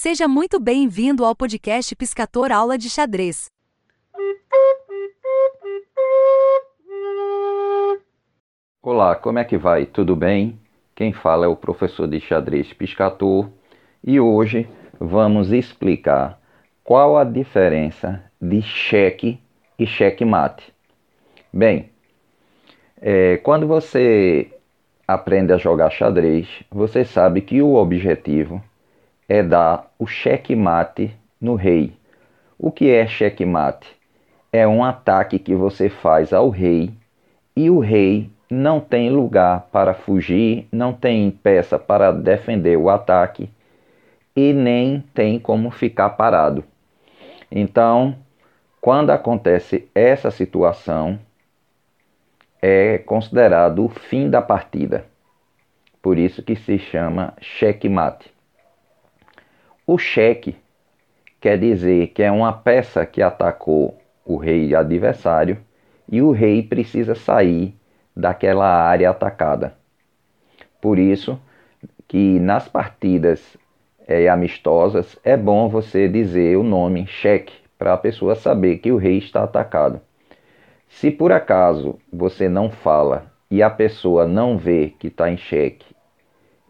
Seja muito bem-vindo ao podcast Piscator Aula de Xadrez. Olá, como é que vai? Tudo bem? Quem fala é o professor de xadrez Piscator e hoje vamos explicar qual a diferença de cheque e cheque-mate. Bem, é, quando você aprende a jogar xadrez, você sabe que o objetivo é dar o cheque-mate no rei. O que é cheque-mate? É um ataque que você faz ao rei e o rei não tem lugar para fugir, não tem peça para defender o ataque e nem tem como ficar parado. Então, quando acontece essa situação, é considerado o fim da partida. Por isso que se chama checkmate. O cheque quer dizer que é uma peça que atacou o rei adversário e o rei precisa sair daquela área atacada. Por isso que nas partidas é, amistosas é bom você dizer o nome cheque para a pessoa saber que o rei está atacado. Se por acaso você não fala e a pessoa não vê que está em xeque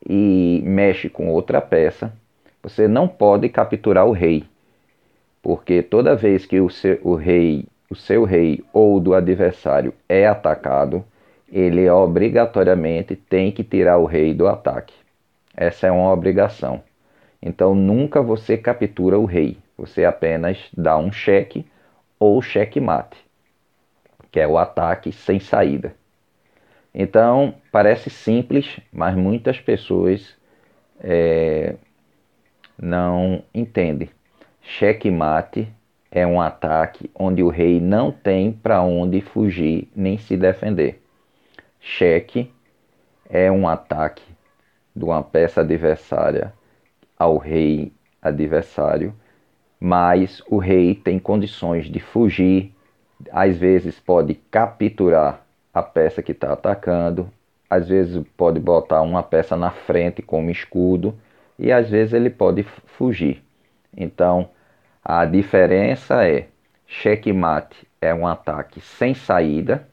e mexe com outra peça, você não pode capturar o rei, porque toda vez que o seu, o rei, o seu rei ou do adversário é atacado, ele obrigatoriamente tem que tirar o rei do ataque. Essa é uma obrigação. Então nunca você captura o rei, você apenas dá um cheque ou cheque-mate, que é o ataque sem saída. Então parece simples, mas muitas pessoas é, não entende. Cheque-mate é um ataque onde o rei não tem para onde fugir nem se defender. Cheque é um ataque de uma peça adversária ao rei adversário, mas o rei tem condições de fugir, às vezes pode capturar a peça que está atacando, às vezes pode botar uma peça na frente como escudo e às vezes ele pode fugir. Então, a diferença é checkmate é um ataque sem saída,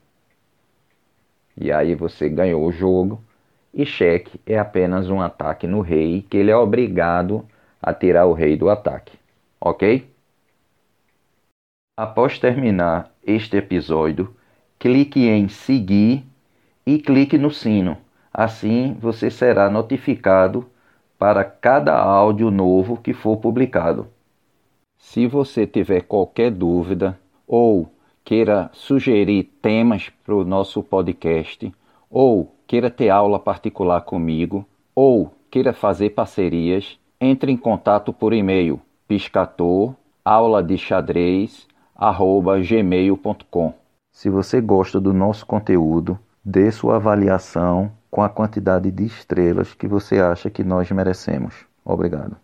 e aí você ganhou o jogo, e cheque é apenas um ataque no rei, que ele é obrigado a tirar o rei do ataque. Ok? Após terminar este episódio, clique em seguir e clique no sino. Assim você será notificado para cada áudio novo que for publicado. Se você tiver qualquer dúvida ou queira sugerir temas para o nosso podcast, ou queira ter aula particular comigo, ou queira fazer parcerias, entre em contato por e-mail piscator. Se você gosta do nosso conteúdo, dê sua avaliação com a quantidade de estrelas que você acha que nós merecemos. Obrigado.